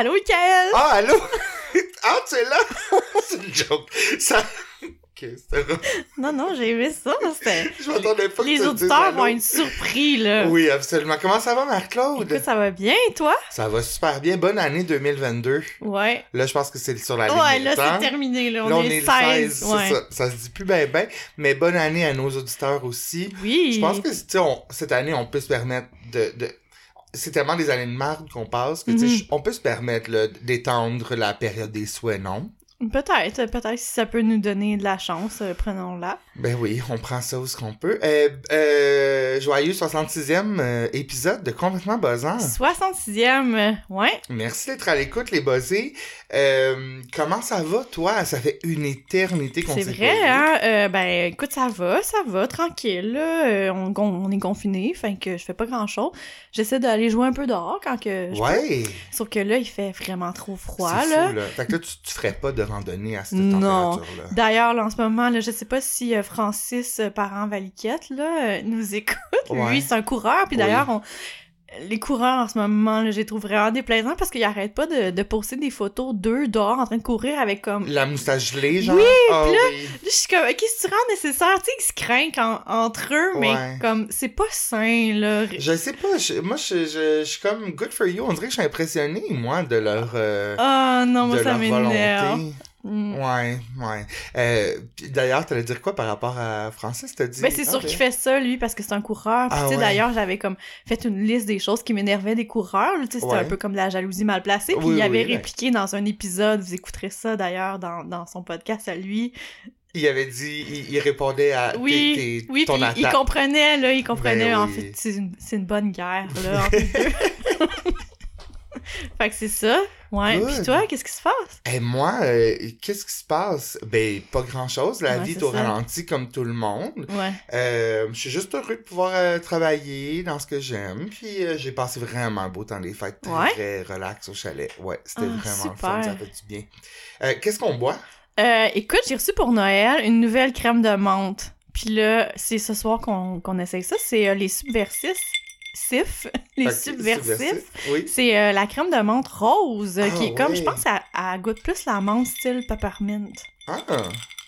Allô, Michael? Ah, allô? ah, tu es là? c'est une joke. Ça... Non, non, j'ai aimé ça. C'était... Je m'attendais pas que Les auditeurs vont être surpris, là. Oui, absolument. Comment ça va, Marc-Claude? Écoute, ça va bien, toi? Ça va super bien. Bonne année 2022. Ouais. Là, je pense que c'est sur la ligne Ouais, là, c'est terminé, là. On, Là, on est, est le 16. 16, ouais. c'est ça. Ça se dit plus bien, bien. Mais bonne année à nos auditeurs aussi. Oui. Je pense que, on- cette année, on peut se permettre de... de... C'est tellement des années de marde qu'on passe que, Mhm. on peut se permettre d'étendre la période des souhaits, non? Peut-être, peut-être si ça peut nous donner de la chance, euh, prenons-la. Ben oui, on prend ça où ce qu'on peut. Euh, euh, joyeux 66e euh, épisode de Complètement Buzzant. 66e, euh, ouais. Merci d'être à l'écoute, les buzzés. Comment ça va, toi? Ça fait une éternité qu'on C'est s'est vrai, pas vu. hein? Ben, écoute, ça va, ça va, tranquille, là. On, est confiné, fait que je fais pas grand-chose. J'essaie d'aller jouer un peu dehors quand que je peux. Ouais. Sauf que là, il fait vraiment trop froid, c'est là. fou, là. Fait que là, tu, tu ferais pas de randonnée à cette Non. température-là. D'ailleurs, là, en ce moment, là, je sais pas si Francis euh, Parent-Valiquette, là, euh, nous écoute. Ouais. Lui, c'est un coureur. Puis Oui. d'ailleurs, on- les coureurs, en ce moment, là, je les trouve vraiment déplaisants parce qu'ils arrêtent pas de, de poster des photos d'eux dehors en train de courir avec comme... La moustache gelée, genre? Oui, Ah puis là, oui. Là, je suis comme, OK, tu rends nécessaire, tu sais, ils se craignent en- entre eux, mais Ouais. comme, c'est pas sain, là. Je sais pas, je- moi, je, je, je suis comme good for you. On dirait que je suis impressionné, moi, de leur... euh, Ah non, moi, de ça m'énerve. Mm. Ouais, ouais. Euh, D'ailleurs, t'allais dire quoi par rapport à Francis? T'as dit... Ben, c'est sûr qu'il fait ça, lui, parce que c'est un coureur. Puis, Ah tu sais, ouais. d'ailleurs, j'avais comme fait une liste des choses qui m'énervaient des coureurs. là. Tu sais, c'était Ouais. un peu comme la jalousie mal placée. Puis, Oui, il avait oui, répliqué dans un épisode, vous écouterez ça d'ailleurs dans, dans son podcast à lui. Il avait dit, il, il répondait à Oui, tes, tes- Oui, ton il comprenait, là, il comprenait. Ben En fait, c'est une, une bonne guerre, là, entre. fait que c'est ça. Ouais. Puis toi, qu'est-ce qui se passe? Et moi, euh, qu'est-ce qui se passe? Ben, pas grand-chose. La Ouais, vie est au ça. ralenti comme tout le monde. Ouais. Euh, je suis juste heureux de pouvoir euh, travailler dans ce que j'aime. Puis j'ai passé vraiment un beau temps des fêtes. Très, Ouais. très relax au chalet. Ouais, c'était Ah, vraiment le super. fun. Ça fait du bien. Qu'est-ce qu'on boit? Écoute, j'ai reçu pour Noël une nouvelle crème de menthe. Puis là, c'est ce soir qu'on qu'on essaye ça. C'est les subversifs. Sif, les subversifs. Oui. C'est euh, la crème de menthe rose, euh, Ah, qui est comme, ouais. je pense, elle, goûte plus la menthe style peppermint. Ah,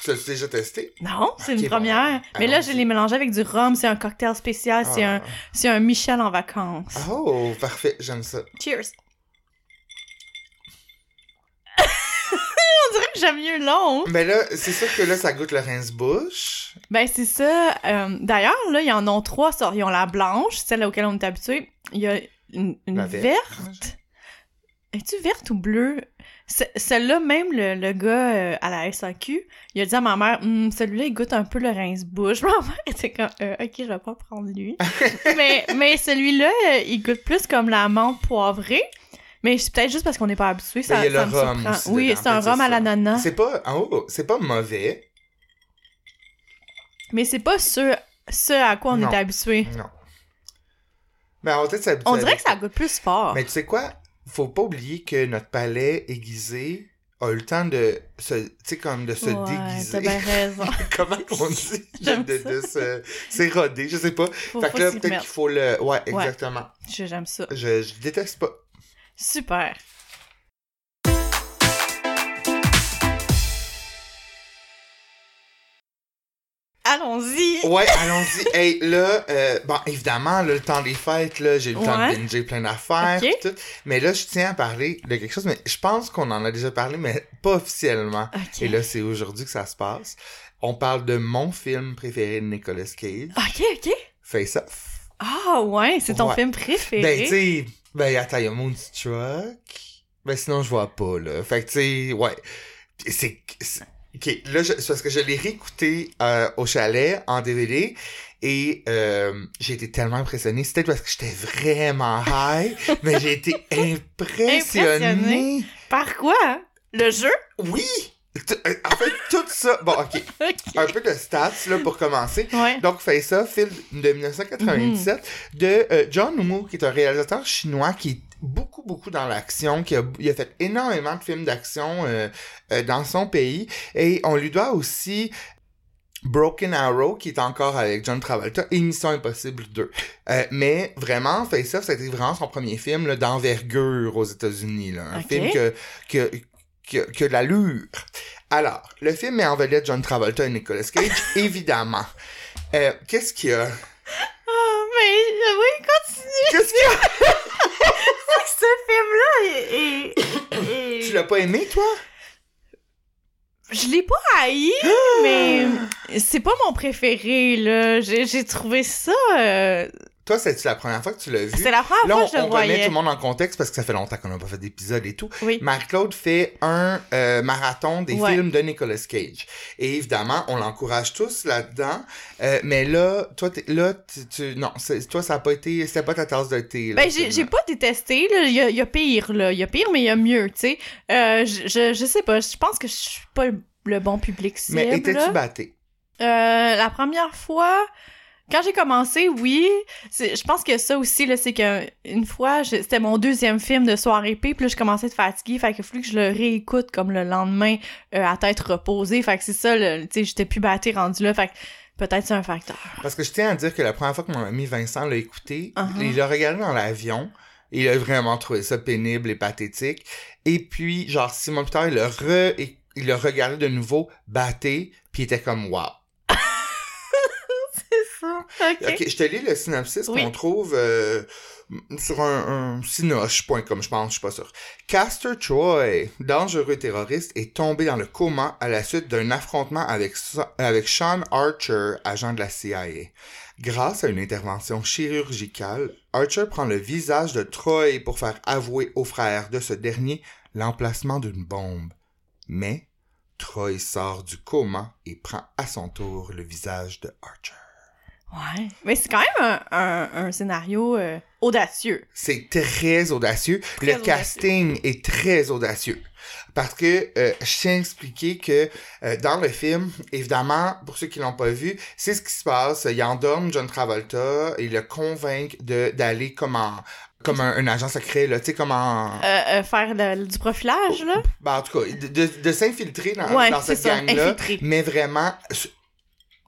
tu l'as déjà testé? Non, c'est une bon, première. Mais là, je l'ai mélangé avec du rhum. C'est un cocktail spécial. C'est Ah. un, c'est un Michel en vacances. Oh, parfait. J'aime ça. Cheers. On dirait que j'aime mieux l'autre. Mais là, c'est sûr que là, ça goûte le rince-bouche. Ben, c'est ça. Euh, D'ailleurs, là, ils en ont trois sortes. Ils ont la blanche, celle auquel on est habitué. Il y a une, verte. verte. Es-tu verte ou bleue? Ce- Celle-là, même le, le gars euh, à la SAQ, il a dit à ma mère, Hum, celui-là, il goûte un peu le rince-bouche. Ma mère était comme, Euh, ok, je vais pas prendre lui. mais mais celui-là, euh, il goûte plus comme la menthe poivrée. Mais c'est peut-être juste parce qu'on n'est pas habitué. Ça, Mais il y a ça le rhum aussi Oui, c'est un fait rhum à l'ananas. C'est pas, oh, c'est pas mauvais. Mais c'est pas ce, ce à quoi on Non. est habitué. Non. Mais on, peut-être s'habituer On dirait que ça goûte plus fort. Mais tu sais quoi? Faut pas oublier que notre palais aiguisé a eu le temps de se, tu sais, comme de se Ouais, déguiser. T'as bien raison. Comment on dit? de, se, s'éroder, je sais pas. Faut, fait que là, peut-être qu'il faut le, ouais, exactement. Je- J'aime ça. Je, je déteste pas. Super. Allons-y. Ouais, allons-y. Hey, là, euh, bon, évidemment, là, le temps des fêtes, là, j'ai eu le temps de binger plein d'affaires, Ok. pis tout. Mais là, je tiens à parler de quelque chose, mais je pense qu'on en a déjà parlé, mais pas officiellement. Et là, c'est aujourd'hui que ça se passe. On parle de mon film préféré de Nicolas Cage, Ok, ok. Face Off. Ah ouais, c'est ton Ouais. film préféré. Ben, tu ben, attends, il y a Moonstruck. Ben, sinon, je vois pas, là. Fait que, tu sais, ouais. C'est. c'est- Ok, là, je- c'est parce que je l'ai réécouté euh, au chalet en DVD et euh, j'ai été tellement impressionné. C'était parce que j'étais vraiment high, mais j'ai été impressionné. Impressionné? Par quoi? Le jeu? Oui! Euh, En fait, tout ça. Bon, ok. Un peu de stats, là, pour commencer. Ouais. Donc, Face Off, film de 1997 de euh, John Woo, qui est un réalisateur chinois qui est beaucoup, beaucoup dans l'action, qui a, il a fait énormément de films d'action euh, euh, dans son pays. Et on lui doit aussi Broken Arrow, qui est encore avec John Travolta, et Mission Impossible 2. Euh, mais vraiment, Face Off, ça a été vraiment son premier film d'envergure aux États-Unis. Là. Un film que, que, que, de l'allure. Alors, le film met en vedette John Travolta et Nicolas Cage, évidemment. Euh, Qu'est-ce qu'il y a? Ah, mais euh, oui, continue. Qu'est-ce qu'il y a? Ce film-là est... est- est- Tu l'as pas aimé, toi? Je l'ai pas haï, mais c'est pas mon préféré, là. J'ai j'ai trouvé ça... euh, Toi, c'est la première fois que tu l'as vu? C'est la première Là, fois que je le on remet voyais. tout le monde en contexte parce que ça fait longtemps qu'on n'a pas fait d'épisode et tout. Oui. Marc-Claude fait un euh, marathon des Ouais. films de Nicolas Cage. Et évidemment, on l'encourage tous là-dedans. Euh, mais là, toi, là, tu, tu- non, toi, ça a pas été, c'était pas ta tasse de thé. là, Ben, j'ai pas détesté, là. Il y a, il y a pire, là. Il y a pire, mais il y a mieux, tu sais. Euh, je, je, sais pas. Je pense que je suis pas le, bon public cible, Mais étais-tu batté? Euh, la première fois, quand j'ai commencé, oui. Je pense que ça aussi, là, c'est que une fois, c'était mon deuxième film de soirée P, puis là, je commençais à être fatiguée, fait qu'il a fallu que je le réécoute comme le lendemain euh, à tête reposée. Fait que c'est ça, tu sais, j'étais plus battée rendu là, fait que peut-être c'est un facteur. Parce que je tiens à dire que la première fois que mon ami Vincent l'a écouté, Uh-huh. il l'a regardé dans l'avion. Il a vraiment trouvé ça pénible et pathétique. Et puis, genre, six mois plus tard, il l'a re, et- il l'a regardé de nouveau, batté, puis il était comme, wow. Ça. OK. Je te lis le synopsis Oui. qu'on trouve euh, sur un, un sinoche.com, je pense, je suis pas sûr. Castor Troy, dangereux terroriste, est tombé dans le coma à la suite d'un affrontement avec, avec Sean Archer, agent de la CIA. Grâce à une intervention chirurgicale, Archer prend le visage de Troy pour faire avouer au frère de ce dernier l'emplacement d'une bombe. Mais Troy sort du coma et prend à son tour le visage de Archer. Ouais. Mais c'est quand même un, un, un scénario euh, audacieux. C'est très audacieux. Très le audacieux. casting est très audacieux. Parce que euh, je tiens à expliquer que euh, dans le film, évidemment, pour ceux qui l'ont pas vu, c'est ce qui se passe. Il endorme John Travolta et le convainc de d'aller comme en comme un, un agent secret, là, tu sais, comme en... Euh, euh, faire le- du profilage, là? Ben, en tout cas, de, de, de s'infiltrer dans, Ouais, dans c'est cette gang-là, mais vraiment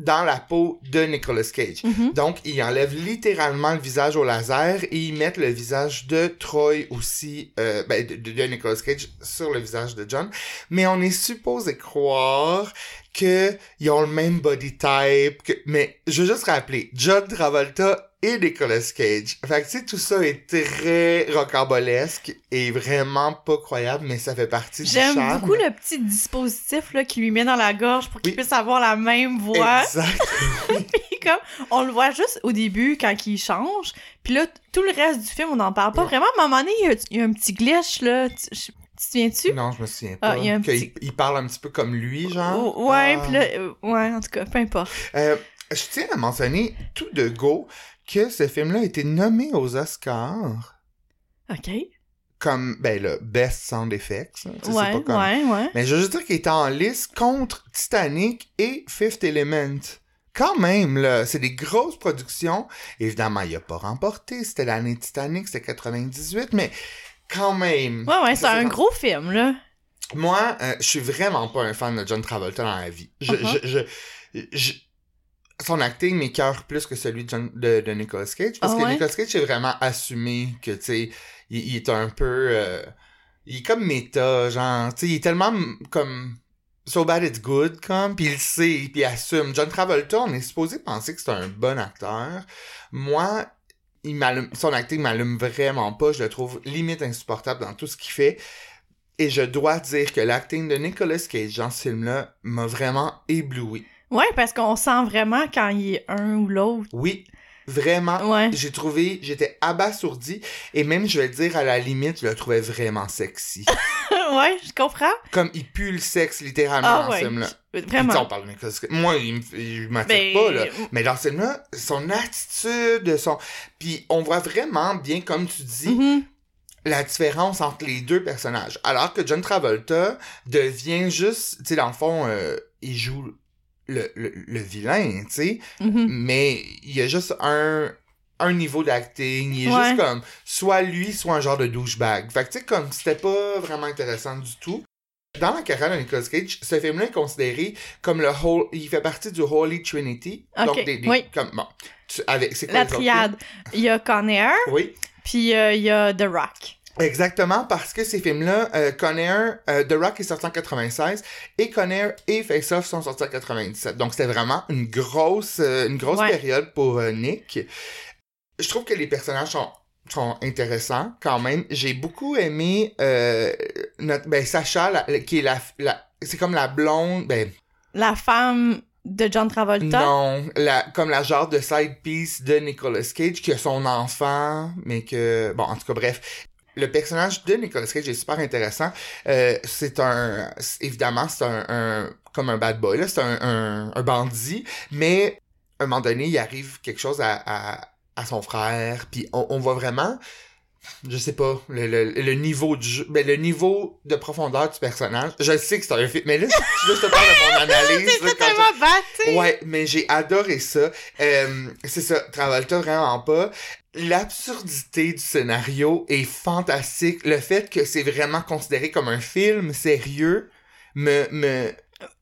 dans la peau de Nicolas Cage. Mhm. Donc, ils enlèvent littéralement le visage au laser et ils mettent le visage de Troy aussi, euh, ben, de, de- Nicolas Cage sur le visage de John. Mais on est supposé croire que ils ont le même body type. Que... Mais je veux juste rappeler, John Travolta et Nicolas Cage. Fait que, tu sais, tout ça est très rocambolesque et vraiment pas croyable, mais ça fait partie du J'aime charme. beaucoup le petit dispositif là, qu'il lui met dans la gorge pour qu'il Oui. puisse avoir la même voix. Exact. Puis comme, on le voit juste au début quand il change. Puis là, tout le reste du film, on n'en parle pas vraiment. À un moment donné, il y a, il y a un petit glitch, là. Tu, je- tu te souviens-tu? Non, je me souviens Ah, pas. il petit- parle un petit peu comme lui, genre. Oh, ouais, Ah. puis là, euh, ouais, en tout cas, peu importe. Euh, je tiens à mentionner tout de go que ce film-là a été nommé aux Oscars OK. comme, ben là, Best Sound Effects. Ouais, pas comme- ouais, ouais. Mais je veux juste dire qu'il était en liste contre Titanic et Fifth Element. Quand même, là, c'est des grosses productions. Évidemment, il a pas remporté. C'était l'année Titanic, c'était 98, mais quand même. Ouais, ouais, c'est un gros film, là. Moi, euh, je suis vraiment pas un fan de John Travolta dans la vie. Je, Uh-huh. je, je, je- son acting m'écœure plus que celui de, John- de, de Nicolas Cage. Parce Ah que ouais? Nicolas Cage est vraiment assumé que, tu sais, il, il est un peu... euh, il est comme méta, genre, tu sais, il est tellement mm, comme... So bad it's good, comme, puis il le sait, puis il assume. John Travolta, on est supposé penser que c'est un bon acteur. Moi, il son acting m'allume vraiment pas. Je le trouve limite insupportable dans tout ce qu'il fait. Et je dois dire que l'acting de Nicolas Cage dans ce film-là m'a vraiment ébloui. Ouais, parce qu'on sent vraiment quand il est un ou l'autre. Oui, vraiment. Ouais. J'ai trouvé, j'étais abasourdi. Et même, je vais le dire, à la limite, je le trouvais vraiment sexy. ouais, je comprends. Comme il pue le sexe littéralement Ah dans ce film-là. Puis, Vraiment. on parle. Moi, il, me- il m'attire Ben, pas, là. Mais dans ce film-là, son attitude, son... Puis on voit vraiment bien, comme tu dis, Mhm. la différence entre les deux personnages. Alors que John Travolta devient juste, tu sais, dans le fond, euh, il joue le, le, le vilain, tu sais, Mhm. mais il y a juste un, un niveau d'acting, il est Ouais. juste comme, soit lui, soit un genre de douchebag. Fait que tu sais, comme, c'était pas vraiment intéressant du tout. Dans la carrière de Nicolas Cage, ce film-là est considéré comme le whole, il fait partie du Holy Trinity. Donc, des, des- oui. comme, bon, tu- avec, c'est quoi La triade. Il y a Con Air? Oui. puis euh, il y a The Rock. Exactement, parce que ces films-là, euh, euh, The Rock est sorti en 96 et Con Air et Face Off sont sortis en 97. Donc c'était vraiment une grosse, euh, une grosse Ouais. période pour euh, Nick. Je trouve que les personnages sont sont intéressants quand même. J'ai beaucoup aimé euh, notre ben Sacha la- la- qui est la, la c'est comme la blonde ben La femme de John Travolta? non, la, comme la genre de side piece de Nicolas Cage qui a son enfant, mais que bon, en tout cas bref, le personnage de Nicolas Cage est super intéressant. Euh, c'est un, évidemment, c'est un, un- comme un bad boy là, c'est un, un, un bandit, mais à un moment donné, il arrive quelque chose à, à, son frère, puis on voit vraiment. Je sais pas, le, le, le niveau du jeu, ben, le niveau de profondeur du personnage. Je sais que c'est un film, mais là, je, te parle de mon analyse. C'est quand je- battu. Ouais, mais j'ai adoré ça. Euh, c'est ça, Travolta vraiment pas. L'absurdité du scénario est fantastique. Le fait que c'est vraiment considéré comme un film sérieux me me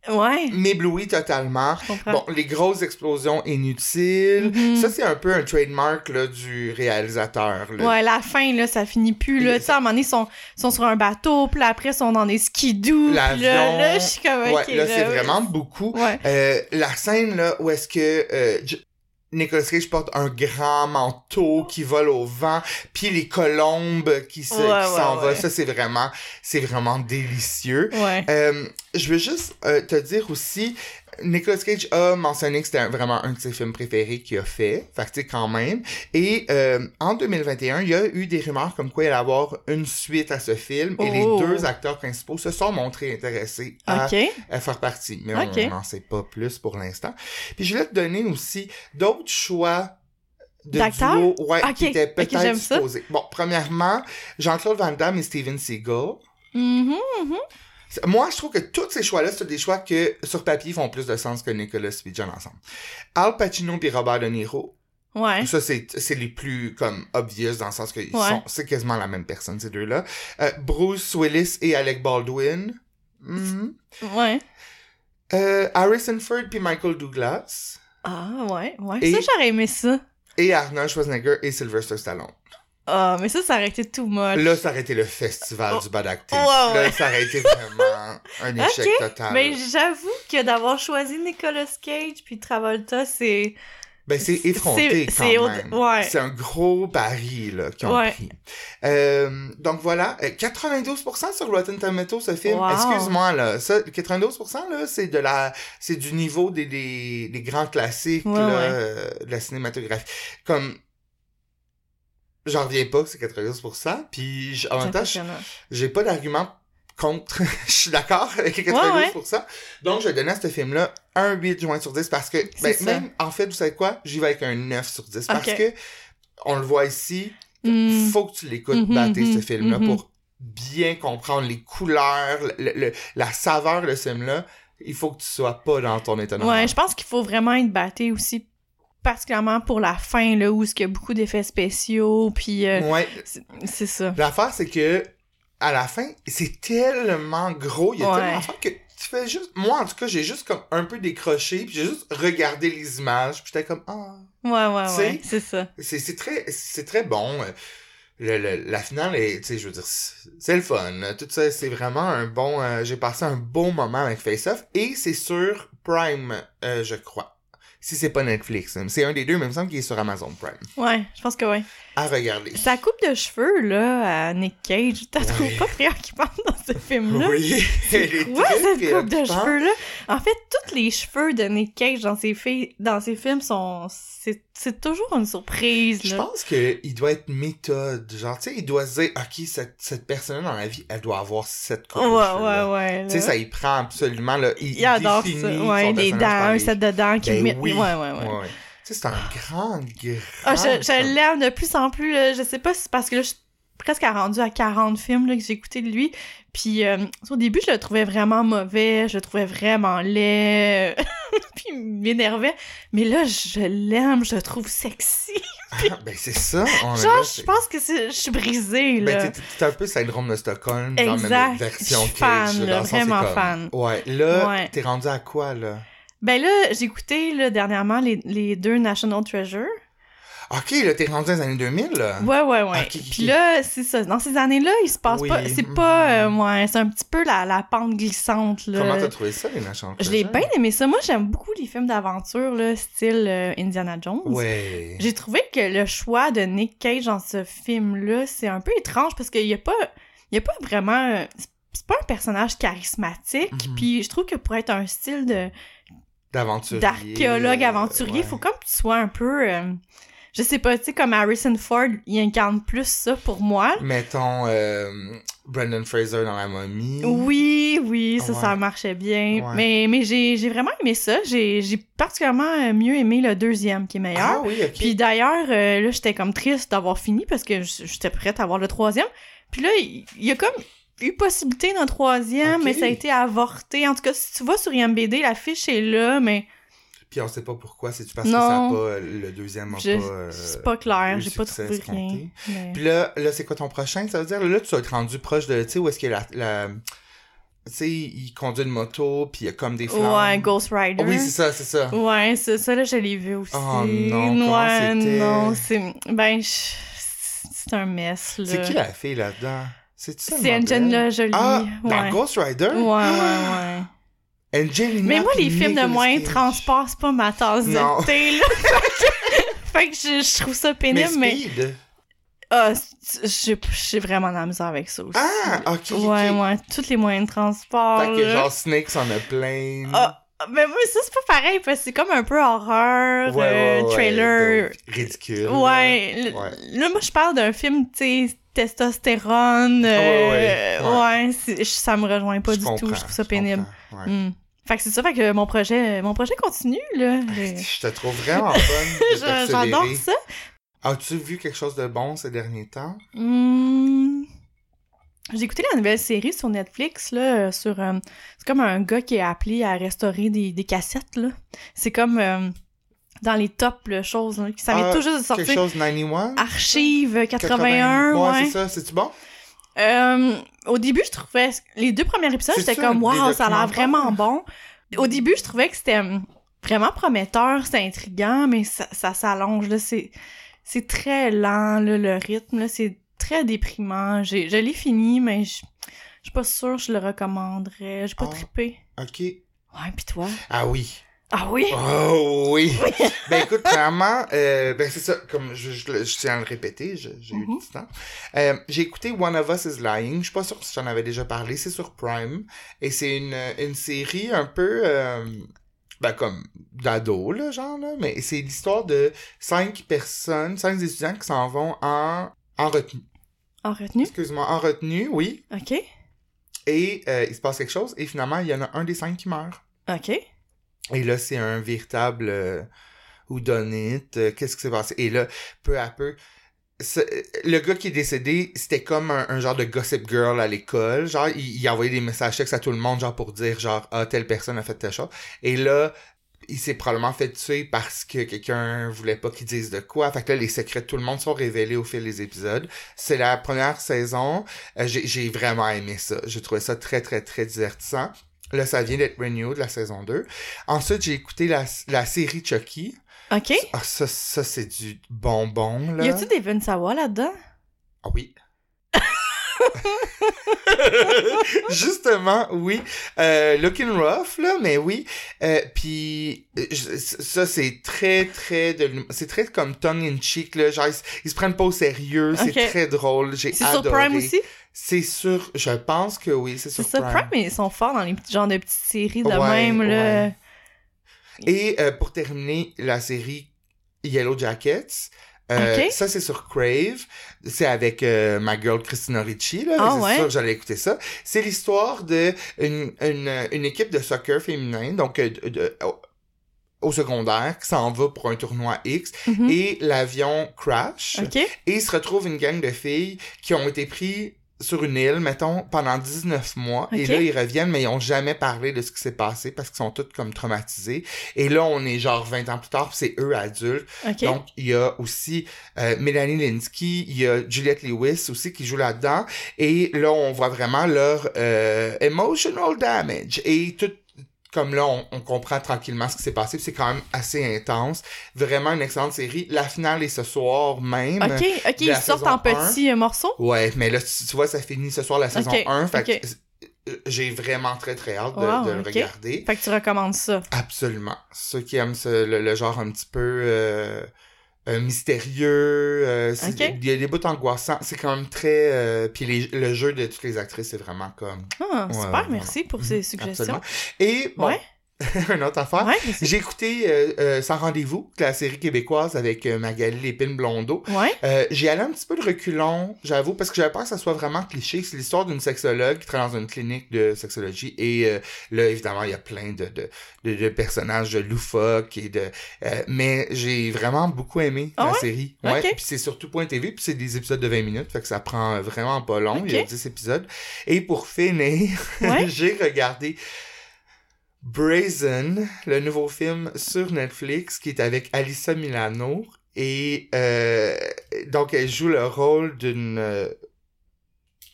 Ouais, m'éblouit totalement. Bon, les grosses explosions inutiles. Mhm. Ça, c'est un peu un trademark là, du réalisateur. Là. Ouais, la fin, là, ça finit plus, là. Tu sais, à un moment donné, ils sont, sont sur un bateau, puis après, ils sont dans des skidoo, là, là, je suis comme, Ouais, ok, là, c'est vraiment beaucoup. Ouais. Euh, la scène là où est-ce que euh, Nicolas Cage porte un grand manteau qui vole au vent, puis les colombes qui se Ouais, qui ouais, s'envolent, ouais. ça c'est vraiment c'est vraiment délicieux. Ouais. Euh, je veux juste euh, te dire aussi Nicolas Cage a mentionné que c'était vraiment un de ses films préférés qu'il a fait, fait que quand même. Et euh, en 2021, il y a eu des rumeurs comme quoi il allait avoir une suite à ce film, et les Oh. deux acteurs principaux se sont montrés intéressés à faire partie. Mais on n'en sait pas plus pour l'instant. Puis je voulais te donner aussi d'autres choix de D'acteurs? duo ouais, Ok, qui étaient peut-être supposés. Bon, premièrement, Jean-Claude Van Damme et Steven Seagal. Mhm. C'est- Moi, je trouve que tous ces choix-là, c'est des choix que, sur papier, font plus de sens que Nicolas et John ensemble. Al Pacino et Robert De Niro, Ouais. ça, c'est, c'est les plus, comme, obvious dans le sens que ils Ouais. sont, c'est quasiment la même personne, ces deux-là. Euh, Bruce Willis et Alec Baldwin. Mhm. Ouais. Euh, Harrison Ford puis Michael Douglas. Ah, ouais, ouais. Et- Ça, j'aurais aimé ça. Et Arnold Schwarzenegger et Sylvester Stallone. Ah, mais ça, ça aurait été too much. Là, ça aurait été le festival Oh. du bad acting. Ouais, ouais. Là, ça aurait été vraiment un échec total. Mais j'avoue que d'avoir choisi Nicolas Cage puis Travolta, c'est... Ben, c'est effronté c'est- quand même. ouais. C'est un gros pari, là, qu'ils ont Ouais. pris. Euh, donc voilà, euh, 92% sur Rotten Tomatoes, ce film. Wow. Excuse-moi, là. Ça, 92%, là, c'est de la, c'est du niveau des, des, des grands classiques, Ouais, là, euh, de la cinématographie. Comme, j'en reviens pas que c'est 92%, puis en même temps, j'ai pas d'argument contre. Je suis d'accord avec les 92%. Donc, je donner à ce film-là un 8 juin sur 10 parce que, ben, même, en fait, vous savez quoi? J'y vais avec un 9 sur 10 parce que, on le voit ici, Hmm. faut que tu l'écoutes Mhm, battre ce mhm, film-là mhm. pour bien comprendre les couleurs, le- le- la saveur de ce film-là. Il faut que tu sois pas dans ton normal. Ouais, je pense qu'il faut vraiment être batté aussi, particulièrement pour la fin, là, où il y a beaucoup d'effets spéciaux, puis euh, Ouais. c'est- ça. L'affaire, c'est que, à la fin, c'est tellement gros, il y a Ouais. tellement d'affaires que tu fais juste, moi, en tout cas, j'ai juste comme un peu décroché, puis j'ai juste regardé les images, puis j'étais comme, ah, Ouais, ouais, ouais, c'est ça. c'est très, c'est très bon. euh, Le, le- la finale est, tu sais, je veux dire, c'est le fun. Tout ça, c'est vraiment un bon, euh, j'ai passé un bon moment avec Face Off, et c'est sur Prime, euh, je crois. Si c'est pas Netflix, hein. c'est un des deux, mais il me semble qu'il est sur Amazon Prime. Ouais, je pense que ouais. À regarder. Sa coupe de cheveux, là, à Nick Cage, t'as Ouais. trouvé pas préoccupante dans ce film-là? Oui, elle est Quoi, très cette coupe de cheveux-là? En fait, tous les cheveux de Nick Cage dans ses, fi- dans ses films sont... C'est toujours une surprise, Je là. pense qu'il doit être méthode. Genre, tu sais, il doit se dire, OK, cette, cette personne dans la vie, elle doit avoir cette coupe Ouais, de ouais, cheveux-là. ouais. Tu sais, là. ça, il prend absolument, là, il, Il adore ça. Ouais, des dents, un set de dents qui Ben met... oui. Ouais, ouais, ouais. Ouais. C'est un grand, grand... Ah, je, je l'aime de plus en plus. là. Je sais pas si c'est parce que là, je suis presque rendu à 40 films là, que j'ai écouté de lui. Puis euh, au début, je le trouvais vraiment mauvais. Je le trouvais vraiment laid. puis il m'énervait. Mais là, je l'aime. Je le trouve sexy. Ah, ben c'est ça. On Genre, là, je pense que je suis brisée, là. Ben, t'es- un peu syndrome de Stockholm, dans Exact. la même version fan, là, dans sens, vraiment comme- fan. Ouais, là, Ouais. t'es rendu à quoi, là? Ben là, j'ai écouté là, dernièrement les, les deux National Treasure. Ok, là, t'es rendu dans les années 2000, là? Ouais, ouais, ouais. Ah, Ok, ok, Puis là, c'est ça. Dans ces années-là, il se passe Oui. pas. C'est pas. euh, ouais, c'est un petit peu la, la pente glissante, là. Comment t'as trouvé ça, les National Je l'ai Treasure? bien aimé ça. Moi, j'aime beaucoup les films d'aventure, là, style euh, Indiana Jones. Ouais. J'ai trouvé que le choix de Nick Cage dans ce film-là, c'est un peu étrange parce qu'il y a pas. Il y a pas vraiment. euh, C'est pas un personnage charismatique. Mhm. Puis je trouve que pour être un style de D'aventurier. d'archéologue euh, aventurier, ouais. faut comme que tu sois un peu. euh, je sais pas, tu sais, comme Harrison Ford, il incarne plus ça pour moi. Mettons, euh, Brendan Fraser dans La Momie. Oui, oui, ça, Ouais. ça marchait bien. Ouais. Mais, mais j'ai j'ai vraiment aimé ça. J'ai j'ai particulièrement euh, mieux aimé le deuxième, qui est meilleur. Ah oui, ok. Puis d'ailleurs, euh, là, j'étais comme triste d'avoir fini parce que j'étais prête à voir le troisième. Puis là, il y, a comme eu possibilité d'un troisième, mais ça a été avorté. En tout cas, si tu vas sur IMBD, l'affiche est là, mais Puis on sait pas pourquoi, c'est-tu parce Non. que ça a pas, le deuxième a je- pas... euh, c'est pas clair. eu J'ai pas trouvé rien. mais- Puis là, là c'est quoi ton prochain, ça veut dire? Là, tu vas être rendu proche de, tu sais, où est-ce a la... la... Tu sais, il conduit une moto, puis il y a comme des flammes. Ouais, Ghost Rider. Ah oui, c'est ça, c'est ça. Ouais, c'est ça, là, je l'ai vu aussi. Oh non, ouais, non, c'est... Ben, je- c'est un mess, là. C'est qui la fille là-dedans? C'est ça C'est Angelina Jolie. Ah, ouais. dans Ghost Rider? Ouais, ouais, ouais. Angelina Mais moi, les films de Nicolas moyen Cage. transport, c'est pas ma tasse Non. de thé, là. fait que je, je trouve ça pénible, mais... Speed? Ah, j'ai j'ai vraiment de la misère avec ça aussi. Ah, ok. Ouais, ouais, tous les moyens de transport, Fait que là. genre Snakes en a plein. Ah, mais moi, ça, c'est pas pareil, parce que c'est comme un peu horreur, Ouais, ouais, euh, ouais, trailer... ridicule. Ouais, là, moi, je parle d'un film, tu sais, testostérone. euh, Ouais, ça me rejoint pas Je du tout. Je trouve ça pénible. Hmm. Fait que c'est ça, fait que mon projet, mon projet continue, là. Je te trouve vraiment bonne. J'adore ça. As-tu vu quelque chose de bon ces derniers temps? Hmm. J'ai écouté la nouvelle série sur Netflix, là, euh, sur... euh, c'est comme un gars qui est appelé à restaurer des, des cassettes, là. C'est comme euh, dans les tops, là, choses, là, qui ça vient tout juste de Quelque sortir. chose 91? Archive 81, Ouais, ouais. c'est ça. C'est-tu bon? Euh, au début, je trouvais les deux premiers épisodes, C'est j'étais comme waouh, ça a l'air vraiment bon. Au début, je trouvais que c'était hum, vraiment prometteur, c'était intriguant, mais ça, ça s'allonge là, c'est c'est très lent là, le rythme là, c'est très déprimant. J'ai je l'ai fini, mais je je suis pas sûre que je le recommanderais. J'ai pas Ah. trippé. OK. Ouais, pis toi? Ah oui. Ah oui? Oh oui! ben écoute, premièrement, euh, ben c'est ça, comme je, je, je tiens à le répéter, j'ai eu Mhm. du temps. Euh, j'ai écouté One of Us is Lying, je suis pas sûre si j'en avais déjà parlé, c'est sur Prime, et c'est une, une série un peu, euh, ben comme d'ado, là, genre, là, mais c'est l'histoire de cinq personnes, cinq étudiants qui s'en vont en, en retenue. En retenue? Excuse-moi, en retenue, oui, Ok. et euh, il se passe quelque chose, et finalement, il y en a un des cinq qui meurt. Ok. Et là, c'est un véritable euh, euh, Qu'est-ce qui s'est passé? Et là, peu à peu, c'est- le gars qui est décédé, c'était comme un, un genre de gossip girl à l'école. Genre, il, il envoyait des messages textes à tout le monde, genre pour dire, genre, ah, telle personne a fait telle chose. Et là, il s'est probablement fait tuer parce que quelqu'un voulait pas qu'il dise de quoi. Fait que là, les secrets de tout le monde sont révélés au fil des épisodes. C'est la première saison. Euh, j'ai, vraiment aimé ça. J'ai trouvé ça très, très, très divertissant. Là, ça vient d'être renewed, la saison 2. Ensuite, j'ai écouté la, la série Chucky. Ok. Ah, ça, ça c'est du bonbon, là. Y a-tu des Vince là-dedans? Ah oui. Justement, oui. Euh, looking rough, là, mais oui. Euh, Puis euh, ça, c'est très, très... de C'est très comme tongue-in-cheek, là. Genre, ils, se- ils se prennent pas au sérieux. C'est très drôle. J'ai C'est adoré. sur Prime aussi? C'est sur... Je pense que oui, c'est C'est sur ça, Prime. Prime, ils sont forts dans les petits genres de petites séries de Ouais, même, là. Et euh, pour terminer, la série Yellow Jackets. Euh, Ok. Ça, c'est sur Crave. C'est avec euh, ma girl Christina Ricci. Là, Ah c'est ouais? sûr j'allais écouter ça. C'est l'histoire de une, une, une équipe de soccer féminin, donc euh, de- de- au, secondaire, qui s'en va pour un tournoi X. Mhm. Et l'avion crash. Et il se retrouve une gang de filles qui ont été pris sur une île, mettons, pendant 19 mois. Et là, ils reviennent, mais ils ont jamais parlé de ce qui s'est passé parce qu'ils sont tous comme traumatisés. Et là, on est genre 20 ans plus tard, c'est eux adultes. OK. Donc, il y a aussi euh, Melanie Linsky, il y a Juliette Lewis aussi qui joue là-dedans. Et là, on voit vraiment leur euh, emotional damage. Et tout comme là, on, on comprend tranquillement ce qui s'est passé. C'est quand même assez intense. Vraiment une excellente série. La finale est ce soir même. OK, OK, ils sortent en petits euh, morceaux? Ouais, mais là, tu, tu vois, ça finit ce soir la saison Ok, 1. Fait ok. que euh, j'ai vraiment très très hâte de, Wow, de le regarder. Fait que tu recommandes ça. Absolument. Ceux qui aiment ce- le, le genre un petit peu euh, euh, mystérieux, euh, il y a des bouts angoissants. C'est quand même très... euh, puis les- le jeu de toutes les actrices, c'est vraiment comme... Ah, super, ouais, merci pour Mhm, ces suggestions. absolument. Et bon, Ouais, une autre affaire. ouais. J'ai écouté euh, euh, Sans rendez-vous, la série québécoise avec euh, Magali Lépine-Blondeau. Ouais, Euh, j'ai allé un petit peu de reculon, j'avoue, parce que j'avais peur que ça soit vraiment cliché. C'est l'histoire d'une sexologue qui travaille dans une clinique de sexologie. Et euh, là, évidemment, il y a plein de, de, de, de personnages loufoques et de. euh, mais j'ai vraiment beaucoup aimé Ah la ouais? série. Ouais. Puis c'est sur tout.tv, puis c'est des épisodes de 20 minutes, fait que ça prend vraiment pas long. Il y a Ok. 10 épisodes. Et pour finir, j'ai regardé. Brazen, le nouveau film sur Netflix qui est avec Alyssa Milano et euh, donc elle joue le rôle d'une euh,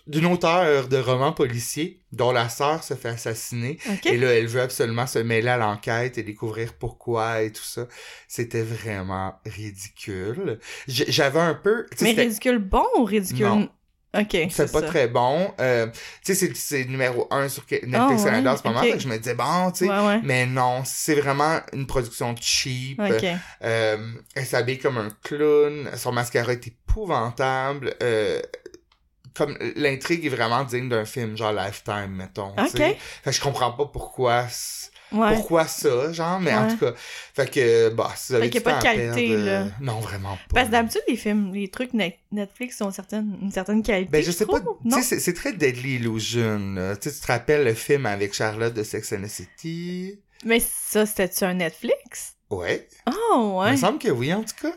d'une auteure de romans policiers dont la sœur se fait assassiner OK. et là elle veut absolument se mêler à l'enquête et découvrir pourquoi et tout ça. C'était vraiment ridicule. J'avais un peu Mais ridicule bon ou ridicule... Non. OK, c'est pas ça. très bon. Euh, tu sais, c'est- numéro un sur que- Netflix Ah ouais, Canada en ce moment. ok. fait que je me disais, bon, tu sais, Ouais, ouais. mais non, c'est vraiment une production cheap. Euh, elle s'habille comme un clown. Son mascara est épouvantable. Euh, comme l'intrigue est vraiment digne d'un film genre Lifetime, mettons. Fait que je comprends pas pourquoi Ouais. pourquoi ça, genre, mais en tout cas. Fait que bah, si vous avez Fait du y a pas de qualité, perdre, là. euh, Non, vraiment pas. Parce que d'habitude, les films, les trucs Net- Netflix ont certaines, une certaine qualité. Ben, je sais pas. Tu sais, c'est- très Deadly Illusion. là. Tu sais, tu te rappelles le film avec Charlotte de Sex and the City? Mais ça, c'était-tu un Netflix? Ouais. Oh, Il ouais. me semble que oui, en tout cas.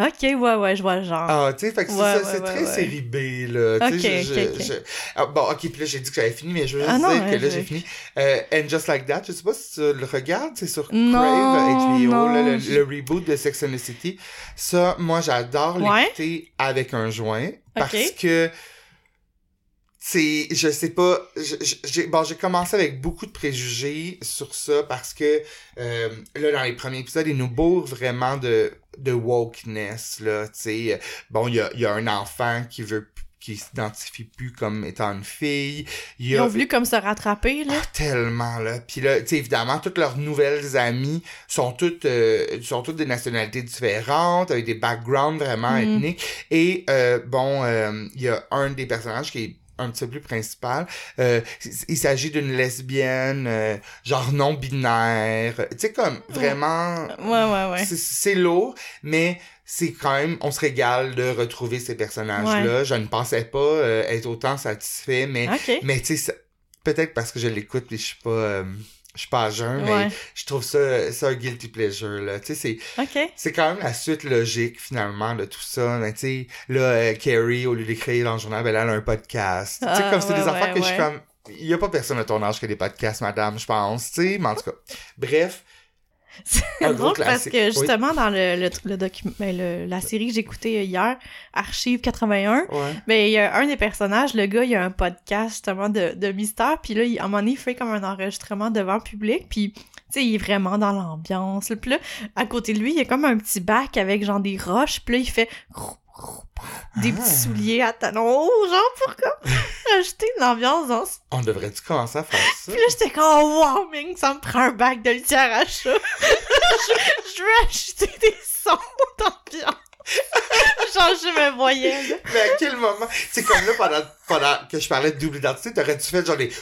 OK, ouais, ouais, je vois le genre. Ah, tu sais, fait que c'est Ouais, ça, ouais, c'est ouais, très série B, là. Ok, je- je- ok. je- Ah, bon, ok, puis là, j'ai dit que j'avais fini, mais je veux juste Ah non, dire que là, j'ai fini. Euh, And Just Like That, je sais pas si tu le regardes, c'est sur Non, Crave, HBO, là, non, le, je- le reboot de Sex and the City. Ça, moi, j'adore l'écouter avec un joint, parce Ok. que c'est je sais pas j'ai bon j'ai commencé avec beaucoup de préjugés sur ça parce que euh, là dans les premiers épisodes ils nous bourrent vraiment de de wokeness là tu sais bon il y a, y a un enfant qui veut qui s'identifie plus comme étant une fille il Ils a ont voulu comme se rattraper, là. ah, tellement là puis là tu sais évidemment toutes leurs nouvelles amies sont toutes euh, sont toutes des nationalités différentes avec des backgrounds vraiment Mm. ethniques et euh, bon euh, il y a un des personnages qui est un petit peu plus principal. Euh, il- s'agit d'une lesbienne, euh, genre non binaire. Tu sais, comme vraiment. Ouais, ouais, ouais. C'est- lourd, mais c'est quand même. On se régale de retrouver ces personnages-là. Je ne pensais pas euh, être autant satisfait, mais OK. mais tu sais, peut-être parce que je l'écoute et je suis pas, je suis pas à jeun, mais Ouais. je trouve ça, ça un guilty pleasure, là. Tu sais, c'est, c'est quand même la suite logique, finalement, de tout ça. Mais tu sais, là, euh, Carrie, au lieu d'écrire dans le journal, ben, elle a un podcast. tu sais, Ah, comme c'est ouais, des affaires ouais, que je suis comme, il y a pas personne à ton âge qui a des podcasts, madame, je pense, tu sais, mais en tout cas. Bref. C'est drôle parce que oui. justement, dans le, le, le docu- ben, le- la série que j'ai écoutée hier, Archive 81, Ouais. ben, il y a un des personnages, le gars, il a un podcast justement de, de mystère, puis là, il, à un moment donné, il fait comme un enregistrement devant public, puis tu sais, il est vraiment dans l'ambiance. Puis là, à côté de lui, il y a comme un petit bac avec genre des roches, puis là, il fait des Ah. petits souliers à talons hauts, genre pour comme rajouter de l'ambiance dans ce... On devrait-tu commencer à faire ça? Puis là, j'étais comme, oh, wow, Ming, ça me prend un bac de litière à chat. je, je veux ajouter des sons d'ambiance. genre, je me voyais, là. Mais à quel moment? C'est comme là, pendant, pendant que je parlais de double identité, t'aurais-tu fait genre des...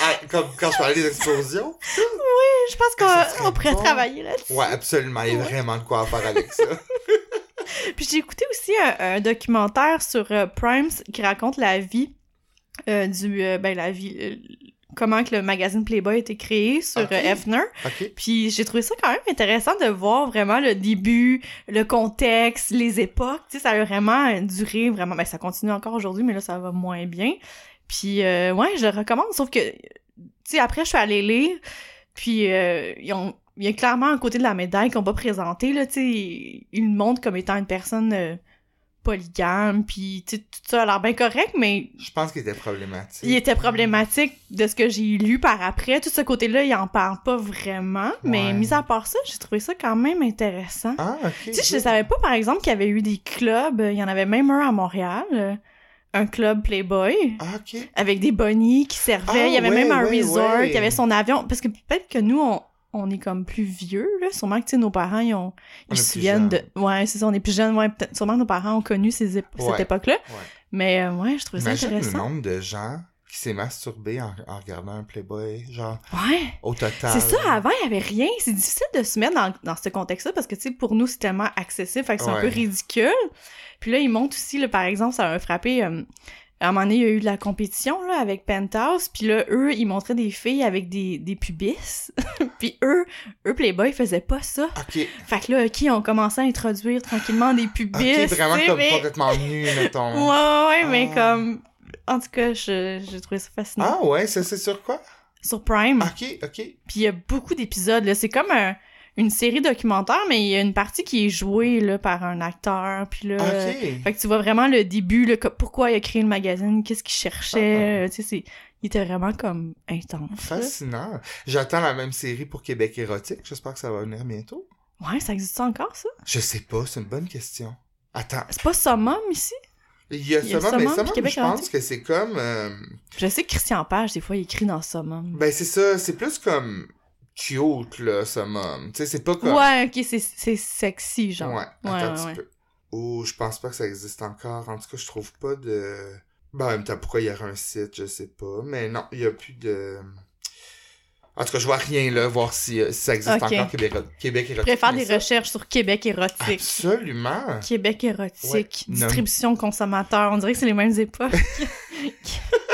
Ah, comme quand je parlais des explosions? Je pense qu'on on pourrait bon. travailler là-dessus. Ouais, absolument. Il y a Ouais. vraiment de quoi faire avec ça. Puis j'ai écouté aussi un, un documentaire sur euh, Prime qui raconte la vie euh, du... euh, ben, la vie... comment que le magazine Playboy a été créé sur Ok. euh, Hefner. Puis j'ai trouvé ça quand même intéressant de voir vraiment le début, le contexte, les époques. Tu sais, ça a vraiment duré vraiment. Ben, ça continue encore aujourd'hui, mais là, ça va moins bien. Puis, ouais, je le recommande. Sauf que, tu sais, après, je suis allée lire. Puis, euh, ils ont, il y a clairement un côté de la médaille qu'ils n'ont pas présenté. Là, tu sais, ils le montrent comme étant une personne euh, polygame. Puis, tout ça a l'air bien correct, mais Je pense qu'il était problématique. il était problématique de ce que j'ai lu par après. Tout ce côté-là, il en parle pas vraiment. Mais mis à part ça, j'ai trouvé ça quand même intéressant. Ah, OK. tu sais, je savais pas, par exemple, qu'il y avait eu des clubs. Il y en avait même un à Montréal. euh, Un club Playboy. Ah, OK. Avec des bonnies qui servaient. Ah, il y avait ouais, même un ouais, resort. ouais. Il y avait son avion. Parce que peut-être que nous, on, on est comme plus vieux, là. Sûrement que, tu sais, nos parents, ils, ont, se souviennent de... Ouais, c'est ça, on est plus jeunes. Ouais, peut-être... Sûrement que nos parents ont connu ces ép- cette époque-là. Ouais. Mais euh, ouais, je trouvais ça Imagine le intéressant. nombre de gens qui s'est masturbé en, en regardant un Playboy, genre, Ouais. au total. C'est ça, avant, il y avait rien. C'est difficile de se mettre dans, dans ce contexte-là parce que, tu sais, pour nous, c'est tellement accessible, fait que c'est un peu ridicule. Puis là, ils montrent aussi, là, par exemple, ça m'a frappé. euh, à un moment donné, il y a eu de la compétition là, avec Penthouse, puis là, eux, ils montraient des filles avec des, des pubis. puis eux, eux, Playboy, ils faisaient pas ça. OK. Fait que là, OK, on commençait à introduire tranquillement des pubis. OK, vraiment comme mais- complètement nu, mettons. Ouais, ouais, mais Ah. comme... En tout cas, je- j'ai trouvé ça fascinant. Ah ouais, ça c'est sur quoi? Sur Prime. OK, OK. Puis il y a beaucoup d'épisodes, là. C'est comme un- une série documentaire, mais il y a une partie qui est jouée, là, par un acteur. Puis là... OK. Fait que tu vois vraiment le début, pourquoi il a créé le magazine, qu'est-ce qu'il cherchait. euh, Tu sais, c'est... Il était vraiment comme intense. Fascinant. J'attends la même série pour Québec érotique. J'espère que ça va venir bientôt. Ouais, ça existe encore, ça? Je sais pas, c'est une bonne question. Attends, C'est pas Summum, ici? il y a Il y a Summum, mais Summum, je pense que c'est comme... euh, Je sais que Christian Page, des fois, il écrit dans Summum. Ben c'est ça, c'est plus comme cute, là, Summum. Tu sais, c'est pas comme... Ouais, ok, c'est, sexy, genre. Ouais, attends Ouais, un petit ouais. peu. Ou je pense pas que ça existe encore. En tout cas, je trouve pas de... Ben, en même temps, pourquoi il y aurait un site, je sais pas. Mais non, il y a plus de... En tout cas, je vois rien, là, voir si, euh, si ça existe encore, Québec, Québec Je érotique. préfère mais des ça- recherches sur Québec érotique. Absolument. Québec érotique, Ouais, distribution consommateur. On dirait que c'est les mêmes époques.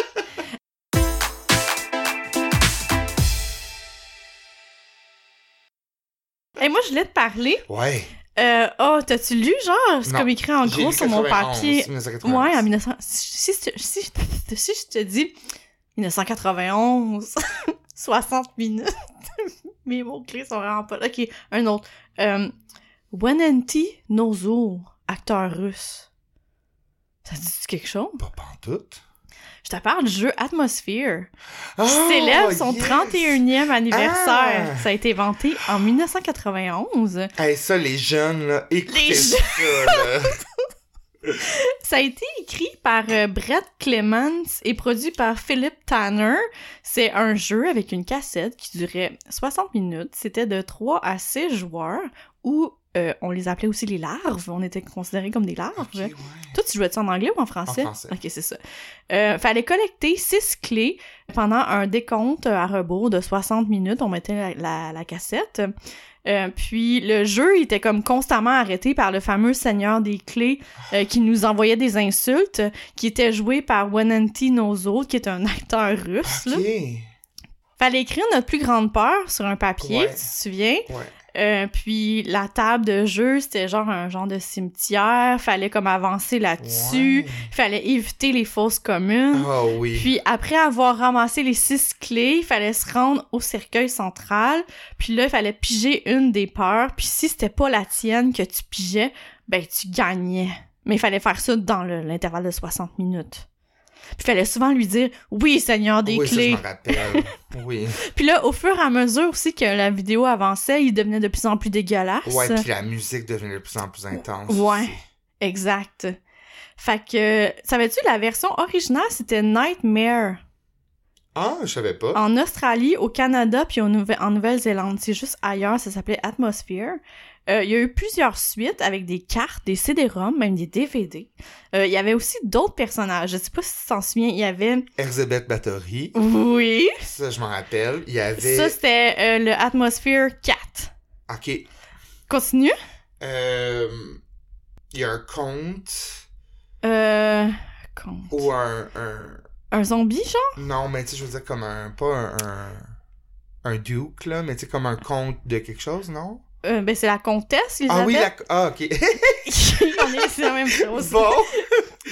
Et moi, je voulais te parler. Ouais. Euh, oh, t'as-tu lu, genre? C'est comme écrit en gros sur mon 91, papier? 1991. Ouais, en 1900. Si, si, si, je te dis 1991, 60 minutes, mes mots-clés sont vraiment pas là. Ok, un autre. Euh, Wenenti Nozo, acteur russe. Ça te dit quelque chose? Pas pantoute. Je te parle du jeu Atmosphere, Oh, qui célèbre son yes! 31e anniversaire. Ah! Ça a été vanté en 1991. Hey, ça, les jeunes, là, écoutez Les ça, là. Ça a été écrit par euh, Brett Clements et produit par Philip Tanner. C'est un jeu avec une cassette qui durait 60 minutes. C'était de 3 à 6 joueurs où euh, on les appelait aussi les larves. On était considérés comme des larves. Ouais. Toi, tu jouais ça en anglais ou en français? En français. Ok, c'est ça. Euh, fallait collecter six clés pendant un décompte à rebours de 60 minutes. On mettait la, la- la cassette. Euh, puis le jeu était comme constamment arrêté par le fameux seigneur des clés euh, qui nous envoyait des insultes, qui était joué par Wenenti Nozo, qui est un acteur russe. là. Ok. Fallait écrire notre plus grande peur sur un papier, Ouais. tu te souviens? Ouais. Euh, puis la table de jeu, c'était genre un genre de cimetière. Fallait comme avancer là-dessus. Ouais. Fallait éviter les fausses communes. Oh oui. Puis après avoir ramassé les six clés, il fallait se rendre au cercueil central. Puis là, il fallait piger une des peurs. Puis si c'était pas la tienne que tu pigeais, ben tu gagnais. Mais il fallait faire ça dans le- l'intervalle de 60 minutes. Puis il fallait souvent lui dire « Oui, Seigneur des oui, clés ça, je m'en rappelle. oui. ». Puis là, au fur et à mesure aussi que la vidéo avançait, il devenait de plus en plus dégueulasse. Ouais, puis la musique devenait de plus en plus intense. Ouais. aussi. Exact. Fait que, savais-tu, la version originale, c'était Nightmare? Ah, je savais pas. En Australie, au Canada, puis au Nouvel- en Nouvelle-Zélande. C'est juste ailleurs, ça s'appelait Atmosphere. Euh, il y a eu plusieurs suites avec des cartes, des CD-ROM, même des DVD. Euh, il y avait aussi d'autres personnages. Je sais pas si tu t'en souviens. Il y avait... Erzébeth Bathory. Oui! Ça, je m'en rappelle. Il y avait. Ça, c'était euh, le Atmosphere 4. Ok. Continue. Il y a un conte Euh... compte. ou un. un... Un zombie, genre? Non, mais tu sais, je veux dire comme un. Pas un. un, un duke, là, mais tu sais, comme un comte de quelque chose, non? Euh, ben, c'est la comtesse, ils Ah oui, la. Ah, ok. On est la même chose. bon.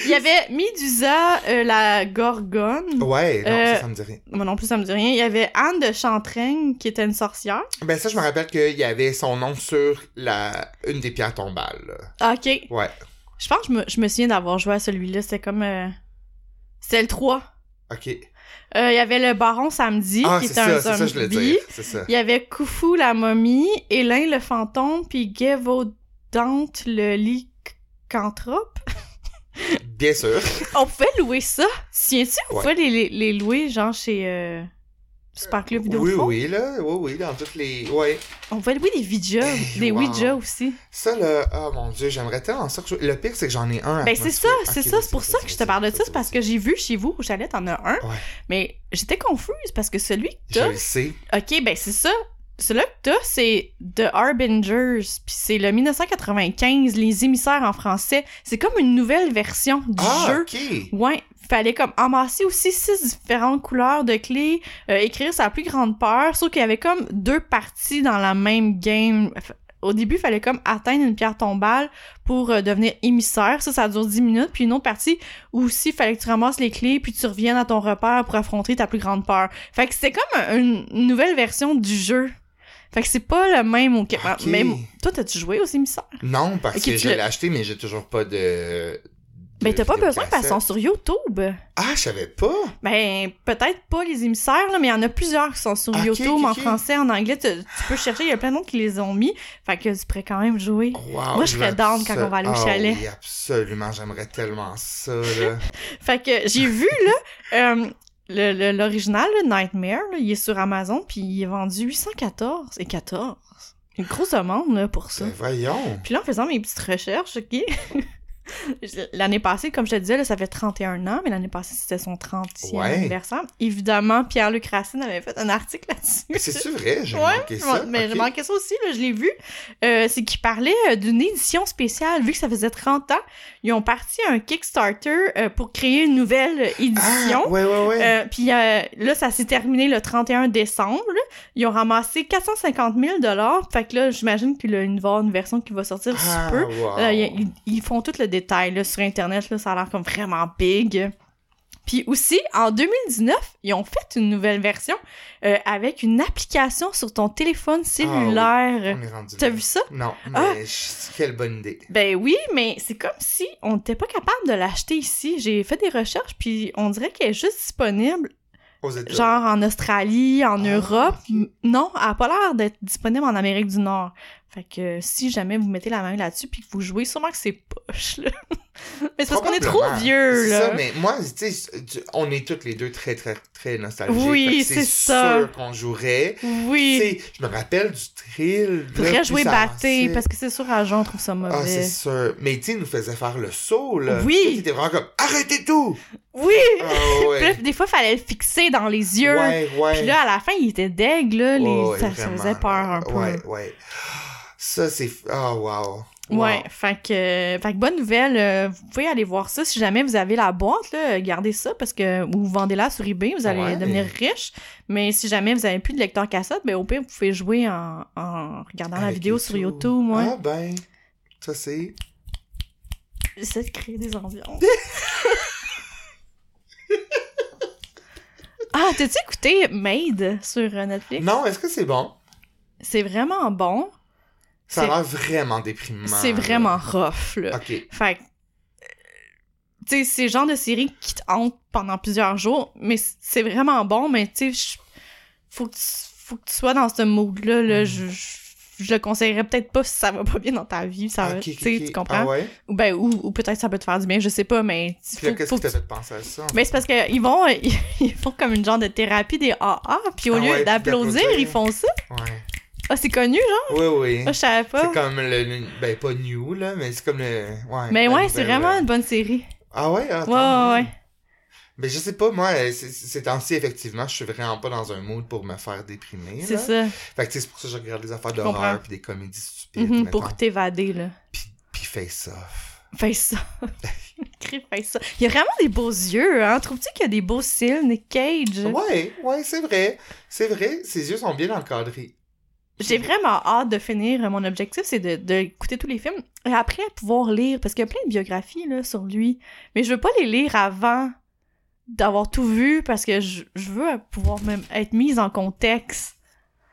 Il y avait Medusa, euh, la gorgone. Ouais, non, Euh, ça, ça me dit rien. Moi non plus, ça me dit rien. Il y avait Anne de Chantraigne, qui était une sorcière. Ben, ça, je me rappelle qu'il y avait son nom sur la. Une des pierres tombales, là. Ok. Ouais. Je pense que je me, je me souviens d'avoir joué à celui-là. C'était comme... C'était le 3. Ok. Euh, Il y avait le baron samedi, Ah, qui était un ça, c'est ça, je voulais zombie. dire. C'est ça. Il y avait Khufu la momie, Hélène le fantôme, puis Gévaudan le lycanthrope. Bien sûr. On pouvait louer ça. Tiens-tu, on Ouais. pouvait les, les, les louer, genre chez euh, Super Club Vidéo Oui, oui, là. Oui, oui, dans toutes les. Ouais. On pouvait louer des Ouija, Hey, des wow. Ouija aussi. Ça, là. Oh mon dieu, j'aimerais tellement ça. que je- Le pire, c'est que j'en ai un. Ben c'est ça, c'est ça, c'est pour ça que je te parle de ça, c'est parce que j'ai vu chez vous au chalet, t'en as un, Ouais. mais j'étais confuse parce que celui que Je t'as, le sais. ok, ben c'est ça, celui que t'as, c'est The Harbingers, puis c'est le 1995, Les émissaires en français, c'est comme une nouvelle version du Ah, jeu. ok. Ouais, fallait comme amasser aussi six différentes couleurs de clés, euh, écrire sa plus grande peur, sauf qu'il y avait comme deux parties dans la même game. Au début, il fallait comme atteindre une pierre tombale pour euh, devenir émissaire. Ça, ça dure 10 minutes. Puis une autre partie où aussi, il fallait que tu ramasses les clés puis tu reviennes à ton repère pour affronter ta plus grande peur. Fait que c'était comme un- une nouvelle version du jeu. Fait que c'est pas le même au. Toi, t'as-tu joué aux émissaires? Non, parce que je l'ai acheté, mais j'ai toujours pas de. Ben, de t'as pas besoin parce qu'ils sont sur YouTube. Ah, je savais pas. Ben, peut-être pas les émissaires, là, mais il y en a plusieurs qui sont sur YouTube, en français, en anglais. Tu, tu peux chercher, il y a plein d'autres qui les ont mis. Fait que tu pourrais quand même jouer. Wow, Moi, je serais down quand on va aller au Ah chalet. Oui, absolument. J'aimerais tellement ça, là. Fait que j'ai vu, là, euh, le- l'original, le Nightmare, là, il est sur Amazon, puis il est vendu 814 et 14. Une grosse demande, là, pour ça. Ben, voyons. Puis là, en faisant mes petites recherches, OK? L'année passée, comme je te disais, là, ça fait 31 ans, mais l'année passée, c'était son 30e Ouais. anniversaire. Évidemment, Pierre-Luc Racine avait fait un article là-dessus. C'est-tu vrai? J'ai Ouais, manqué je ça. mais Ok. j'ai manqué ça aussi, là, je l'ai vu. Euh, c'est qu'il parlait euh, d'une édition spéciale. Vu que ça faisait 30 ans, ils ont parti un Kickstarter euh, pour créer une nouvelle édition. Ah, ouais, ouais, ouais. Euh, puis là, ça s'est terminé le 31 décembre. Ils ont ramassé 450 000 Fait que là, j'imagine qu'il y a une, version qui va sortir ah, peu. wow. Ils- ils font tout le détail là, sur Internet. Là, ça a l'air comme vraiment big. Puis aussi, en 2019, ils ont fait une nouvelle version euh, avec une application sur ton téléphone cellulaire. On est rendu T'as vu ça? Non, mais Ah. je- quelle bonne idée. Ben oui, mais c'est comme si on n'était pas capable de l'acheter ici. J'ai fait des recherches, puis on dirait qu'elle est juste disponible Aux États. genre en Australie, en Ah, Europe. Non, elle a pas l'air d'être disponible en Amérique du Nord. Fait que si jamais vous mettez la main là-dessus puis que vous jouez, sûrement que c'est poche, là. mais c'est parce qu'on est trop vieux, C'est là. ça, mais moi, tu sais, on est toutes les deux très, très, très nostalgiques. Oui, c'est ça. sûr qu'on jouerait. Oui. Tu sais, je me rappelle du thrill. Faudrait jouer batté, parce que c'est sûr, à Jean, on trouve ça Ah, c'est mauvais. sûr. Mais tu sais, il nous faisait faire le saut, là. Oui. T'étais vraiment comme, arrêtez tout! oui! Ah, ouais. des fois, fallait le fixer dans les yeux. ouais, ouais. Puis là, à la fin, il était deg, là. Les... Ouais, ça, ça faisait peur un peu. Ouais, ouais. Ça, c'est. Ah, wow. Wow. Ouais, fait que, fait que bonne nouvelle, euh, vous pouvez aller voir ça si jamais vous avez la boîte, là, gardez ça parce que, ou vous vendez-la sur eBay, vous allez Ouais. devenir riche. Mais si jamais vous avez plus de lecteur cassette, ben au pire, vous pouvez jouer en, en regardant la vidéo sur YouTube, moi. Ah, ben. Ça, c'est. J'essaie de créer des ambiances. ah, t'as-tu écouté Made sur euh, Netflix? Non, est-ce que c'est bon? C'est vraiment bon. Ça a l'air vraiment déprimant. C'est vraiment rough, là. Ok. Fait que, euh, tu sais, c'est le genre de série qui te hante pendant plusieurs jours, mais c'est vraiment bon, mais tu sais, faut que tu, faut que tu sois dans ce mood-là, là, Mm. je, je, je le conseillerais peut-être pas si ça va pas bien dans ta vie, ça va, Ok, tu ok, sais, ok. tu comprends? Ah ouais? Ou ben, ou, ou peut-être ça peut te faire du bien, je sais pas, mais qu'est-ce qui t'a fait penser à ça? mais c'est parce qu'ils vont, ils font comme une genre de thérapie des AA, puis au Ah lieu ouais, d'applaudir. ils font ça. Ouais. Ah, c'est connu, genre? Oui, oui. Ah, je savais pas. C'est comme le, le- Ben, pas new, là, mais c'est comme le. Ouais. Mais ouais, c'est vraiment euh, une bonne série. Ah ouais? Ah, Ouais, tant ouais, mieux. ouais. Mais je sais pas, moi, ces temps-ci, effectivement, je suis vraiment pas dans un mood pour me faire déprimer. C'est ça. Fait que c'est pour ça que je regarde des affaires d'horreur puis des comédies stupides. Mhm, mettons. pour t'évader, là. Puis, puis face off. Fais ça. Sacrifice ça. Il y a vraiment des beaux yeux, hein? Trouves-tu qu'il y a des beaux cils, Nick Cage? Ouais, ouais, c'est vrai. C'est vrai, ses yeux sont bien encadrés. J'ai vraiment hâte de finir. Mon objectif, c'est de, de écouter tous les films et après pouvoir lire, parce qu'il y a plein de biographies là, sur lui. Mais je veux pas les lire avant d'avoir tout vu, parce que je, je veux pouvoir même être mise en contexte.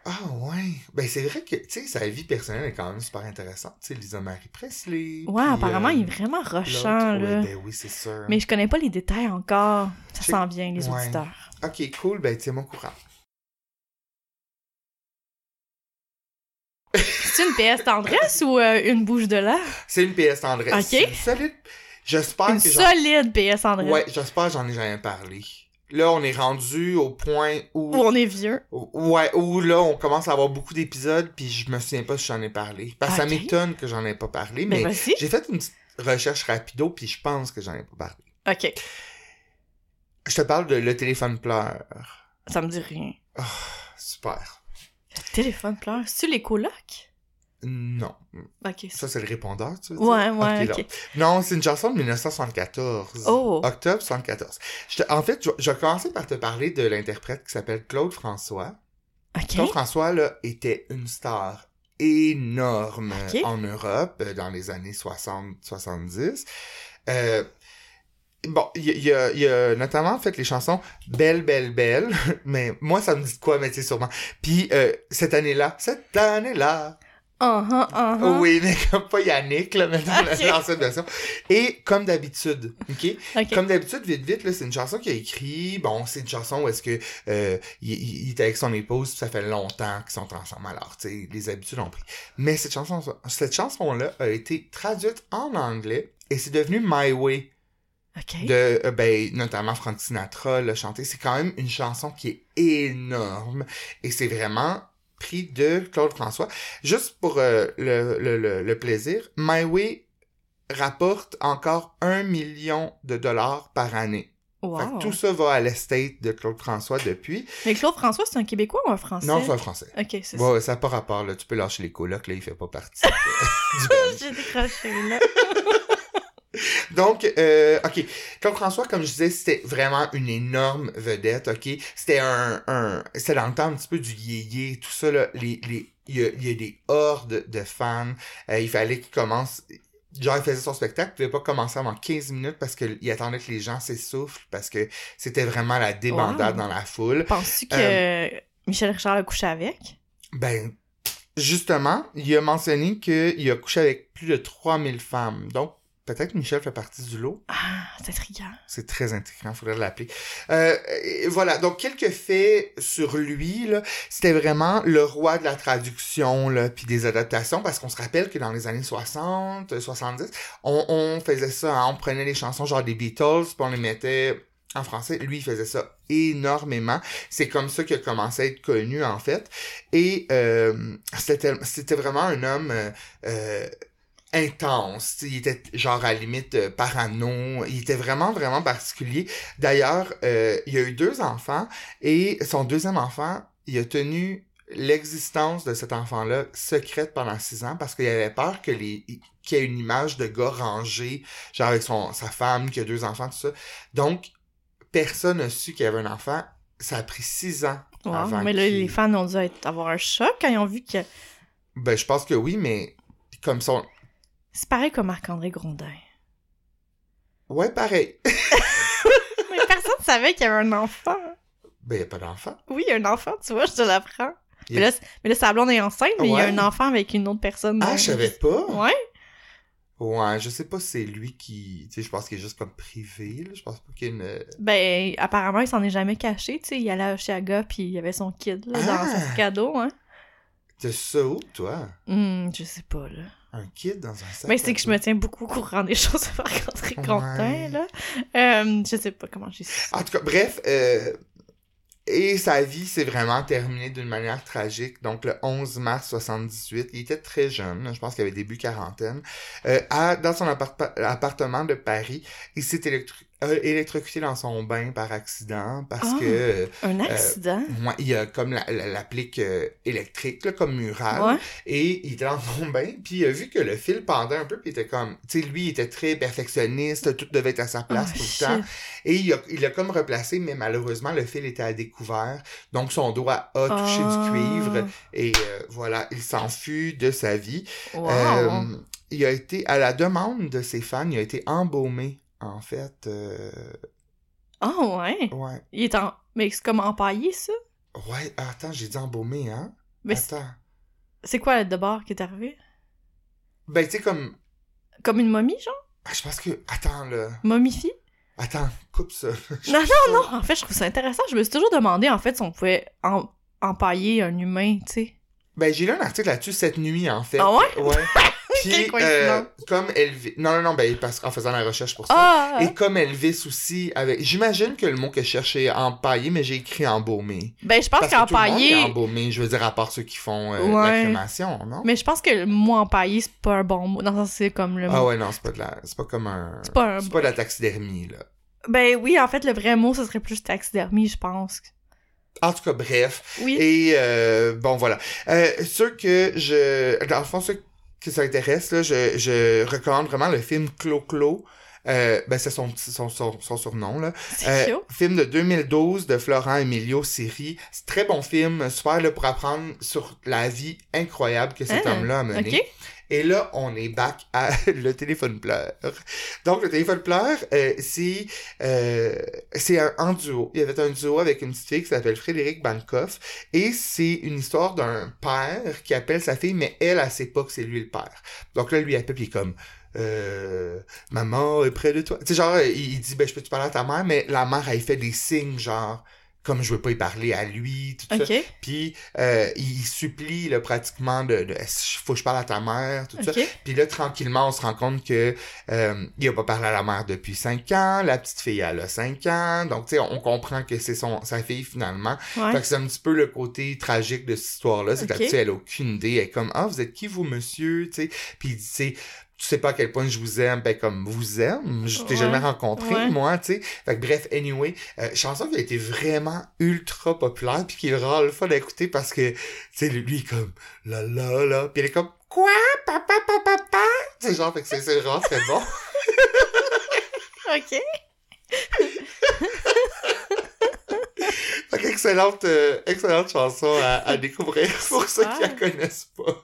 Ah ouais. Ben c'est vrai que, tu sais, sa vie personnelle est quand même super intéressante. Tu sais, Lisa Marie Presley. Ouais, apparemment, euh, il est vraiment rushant, l'autre, là. ouais, ben oui, c'est sûr. Mais je connais pas les détails encore. Ça sent bien, les Ouais. auditeurs. Ok, cool, ben tiens-moi au courant. C'est une PS tendresse ou euh, une bouche de l'air? C'est une PS tendresse. Ok. Une solide. J'espère que solide PS tendresse. Ouais, j'espère que j'en ai jamais parlé. Là, on est rendu au point où... Où on est vieux. Ouais, où là, on commence à avoir beaucoup d'épisodes, puis je me souviens pas si j'en ai parlé. Parce que ça m'étonne que j'en ai pas parlé, Mais mais vas-y. j'ai fait une petite recherche rapido, puis je pense que j'en ai pas parlé. Ok. Je te parle de Le téléphone pleure. Ça me dit rien. Super. Le téléphone pleure. C'est-tu les colocs? Non. Ok. Ça, c'est le répondeur, tu veux dire? Ouais, ouais, non. C'est une chanson de 1974. Oh. Octobre 74. Je te- en fait, je, je vais commencer par te parler de l'interprète qui s'appelle Claude François. Claude Ok. François, là, était une star énorme en Europe euh, dans les années 60-70. Euh, bon, il y, a- y a- notamment fait les chansons Belle, Belle, Belle, mais moi, ça me dit de quoi, mais tu sais, sûrement. Puis, euh, cette année-là, cette année-là, Uh-huh, uh-huh. oui, mais comme pas Yannick, là, mais dans l'ancienne version. Et comme d'habitude, OK? Ok. Comme d'habitude, vite, vite, là, c'est une chanson qu'il a écrit. Bon, c'est une chanson où est-ce que euh, il, est avec son épouse, ça fait longtemps qu'ils sont ensemble. Alors, tu sais, les habitudes ont pris. Mais cette chanson, cette chanson-là a été traduite en anglais et c'est devenu My Way Ok. de, euh, ben, notamment Frank Sinatra l'a chanté. C'est quand même une chanson qui est énorme et c'est vraiment pris de Claude François. Juste pour euh, le, le, le, le plaisir, My Way rapporte encore un million de dollars par année. Fait Wow. que tout ça va à l'estate de Claude François depuis. Mais Claude François, c'est un Québécois ou un Français? Non, c'est un français. Ok, c'est Ouais, ouais, ça n'a pas rapport, là. Tu peux lâcher les colocs, là, il fait pas partie de- du band. ça. J'ai décroché, là. Donc, euh, OK. Claude François, comme je disais, c'était vraiment une énorme vedette, OK? C'était un... un c'était dans le temps un petit peu du yéyé, tout ça, là. Les, les, il, y a, il y a des hordes de fans. Euh, il fallait qu'il commence... Genre, il faisait son spectacle, il pouvait pas commencer avant 15 minutes parce qu'il attendait que les gens s'essoufflent, parce que c'était vraiment la débandade Wow. dans la foule. Penses-tu que Euh, Michel Richard a couché avec? Ben, justement, il a mentionné qu'il a couché avec plus de 3000 femmes. Donc, peut-être que Michel fait partie du lot. Ah, c'est intriguant. C'est très intriguant, faudrait l'appeler. Euh, voilà, donc quelques faits sur lui, là, c'était vraiment le roi de la traduction, là, puis des adaptations, parce qu'on se rappelle que dans les années 60, 70, on, on faisait ça, hein, on prenait les chansons genre des Beatles, puis on les mettait en français. Lui, il faisait ça énormément. C'est comme ça qu'il a commencé à être connu, en fait. Et euh, c'était c'était vraiment un homme... euh, intense, il était genre à la limite euh, parano, il était vraiment vraiment particulier. D'ailleurs, euh, il a eu deux enfants et son deuxième enfant, il a tenu l'existence de cet enfant-là secrète pendant six ans parce qu'il avait peur que les qu'il y ait une image de gars rangé, genre avec son sa femme qui a deux enfants tout ça. Donc personne n'a su qu'il y avait un enfant. Ça a pris six ans. Wow. avant Mais là, les fans ont dû avoir un choc quand ils ont vu que Ben je pense que oui, mais comme son c'est pareil comme Marc-André Grondin. ouais pareil. Mais personne ne savait qu'il y avait un enfant. Ben y a pas d'enfant. Oui, il y a un enfant, tu vois, je te l'apprends. Il Mais là, mais là, sa blonde est enceinte, mais il y a un enfant avec une autre personne. Ah, je savais pas. Ouais. Ouais, je sais pas si c'est lui qui. Tu sais, je pense qu'il est juste comme privé, là. Je pense pas qu'il y ait une. Ben, apparemment, il s'en est jamais caché, tu sais. Il allait à Oshiaga, puis il y avait son kid, là, dans Ah! son dos, hein. T'as ça où, toi? Hmm, je sais pas, là. Un kid dans un sac? Mais c'est que je me tiens beaucoup au courant des choses de Marc-André Ouais. Grondin, là. Euh, je sais pas comment j'ai su. En tout cas, bref, euh, et sa vie s'est vraiment terminée d'une manière tragique. Donc, le 11 mars 78, il était très jeune, je pense qu'il avait début quarantaine. Euh, à, dans son appart- appartement de Paris, il s'est électro- a électrocuté dans son bain par accident parce Ah. que euh, Un accident? ouais, il y a comme la- la- l'applique euh, électrique là, comme murale ouais. et il était dans son bain puis il a vu que le fil pendait un peu puis il était comme tu sais lui il était très perfectionniste tout devait être à sa place Oh, tout le temps et il a, il a comme replacé mais malheureusement le fil était à découvert donc son doigt a touché Ah. du cuivre et euh, voilà il s'en fut de sa vie Wow. euh, il a été, à la demande de ses fans, il a été embaumé, en fait. euh, Ah ouais? ouais. Il est en... Mais c'est comme empaillé, ça? Ouais, attends, j'ai dit embaumé, hein? Mais c'est- attends. c'est quoi de bord qui est arrivé? Ben, tu sais, comme. Comme une momie, genre? ah, Je pense que. Attends, là. Momifiée? Attends, coupe ça. Non, non, non! En fait, je trouve ça intéressant. Je me suis toujours demandé, en fait, si on pouvait en- empailler un humain, tu sais. Ben, j'ai lu un article là-dessus cette nuit, en fait. Ah ouais? Ouais. Puis, euh, comme Elvis. Non, non, non, ben, parce qu'en faisant la recherche pour ça. Ah! Et comme Elvis aussi, avec. J'imagine que le mot que je cherchais est empaillé, mais j'ai écrit embaumé. Ben, je pense Parce que tout le monde qu'empailler... est embaumé, je veux dire, à part ceux qui font euh, Ouais. la non? Mais je pense que le mot empaillé, c'est pas un bon mot. Dans le sens, c'est comme le Ah mot... ouais, non, c'est pas de la... C'est pas comme un... C'est pas un- C'est pas de la taxidermie, là. Ben oui, en fait, le vrai mot, ce serait plus taxidermie, je pense. En tout cas, bref. Oui. Et, euh, bon, voilà. Euh, ceux que je... Dans le fond, ceux que ça intéresse, là, je, je recommande vraiment le film Clo-Clo. Euh, ben, c'est son, son, son, son surnom, là. C'est Euh, film de 2012 de Florent Emilio Siri. C'est très bon film, super là, pour apprendre sur la vie incroyable que cet Ah, homme-là a menée. OK. Et là, on est back à le téléphone pleure. Donc, le téléphone pleure, euh, c'est euh, c'est un, duo. Il y avait un duo avec une petite fille qui s'appelle Frédéric Bankoff. Et c'est une histoire d'un père qui appelle sa fille, mais elle, elle sait pas que c'est lui le père. Donc là, lui, appelle, puis comme... Euh, maman est près de toi. Tu sais, genre, il, il dit, ben, je peux te parler à ta mère, mais la mère, elle fait des signes, genre, comme je veux pas y parler à lui, tout ça. OK. Puis euh, il supplie là, pratiquement de, de faut que je parle à ta mère, tout ça. OK. Puis là, tranquillement, on se rend compte que euh, il a pas parlé à la mère depuis cinq ans, la petite fille elle a cinq ans, donc tu sais, on comprend que c'est son sa fille finalement. Ouais. Fait que c'est un petit peu le côté tragique de cette histoire-là, c'est que la petite elle a aucune idée, elle est comme ah vous êtes qui vous monsieur, tu sais, puis il dit tu sais tu sais pas à quel point je vous aime, ben comme vous aime, je t'ai Ouais. jamais rencontré Ouais. moi, tu sais. Fait que bref, anyway, euh, chanson qui a été vraiment ultra populaire puis qui est rare le fun à écouter parce que tu sais lui il comme la la la puis elle est comme quoi? Papa papa papa, tu sais genre fait que c'est c'est rare, c'est bon. OK. Fait que excellente euh, excellente chanson à, à découvrir pour ceux qui la connaissent pas.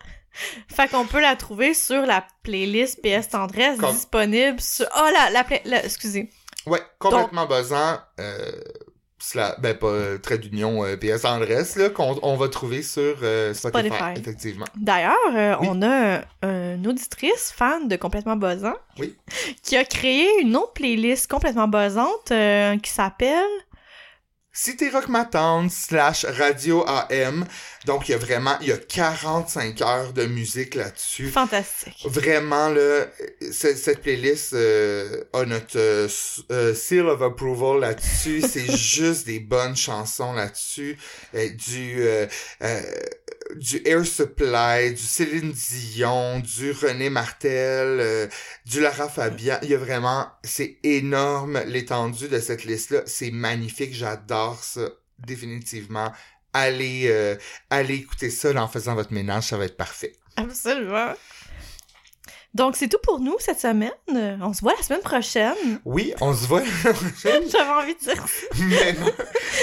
Fait qu'on peut la trouver sur la playlist PS Tendresse disponible sur... Oh, la... la, pla- la- excusez. Ouais, complètement buzzant. Euh, cela, ben pas euh, trait d'union euh, PS Andresse là qu'on on va trouver sur Spotify, Spotify. effectivement. D'ailleurs, Oui. on a un- une auditrice fan de Complètement Buzzant Oui. qui a créé une autre playlist complètement buzzante qui s'appelle... Cité Rock Ma Tante slash Radio AM. Donc il y a vraiment il y a 45 heures de musique là-dessus. Fantastique. Vraiment, là, cette playlist euh, a notre euh, euh, seal of approval là-dessus. C'est juste des bonnes chansons là-dessus. Euh, du, euh, euh, du Air Supply, du Céline Dion, du René Martel, euh, du Lara Fabian. Il y a vraiment, c'est énorme l'étendue de cette liste-là. C'est magnifique, j'adore ça, définitivement. Allez, euh, allez écouter ça en faisant votre ménage, ça va être parfait. Absolument. Donc, c'est tout pour nous cette semaine. On se voit la semaine prochaine. Oui, on se voit la prochaine. J'avais envie de dire même,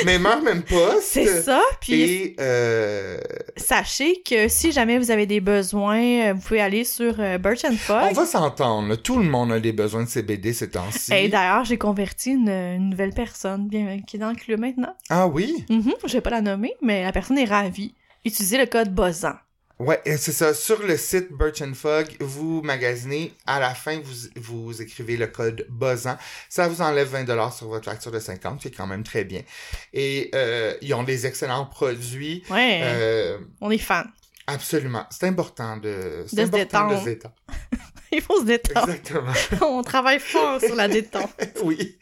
même heure, même poste. C'est ça. Puis, Et euh, sachez que si jamais vous avez des besoins, euh, vous pouvez aller sur euh, Birch and on Fog. va s'entendre. Tout le monde a des besoins de CBD ces temps-ci. Et d'ailleurs, j'ai converti une, une nouvelle personne bien, qui est dans le club maintenant. Ah oui? Mhm, je vais pas la nommer, mais la personne est ravie. Utilisez le code BOZAN. Ouais, c'est ça. Sur le site Birch and Fog, vous magasinez. À la fin, vous, vous écrivez le code BOZAN. Ça vous enlève 20$ sur votre facture de 50, qui est quand même très bien. Et euh, ils ont des excellents produits. Ouais, Euh, on est fan. absolument. C'est important de, De se important de détendre. se détendre. Il faut se détendre. Exactement. on travaille fort sur la détente. oui.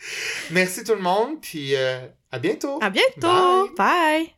Merci tout le monde, puis euh, à bientôt. À bientôt. Bye.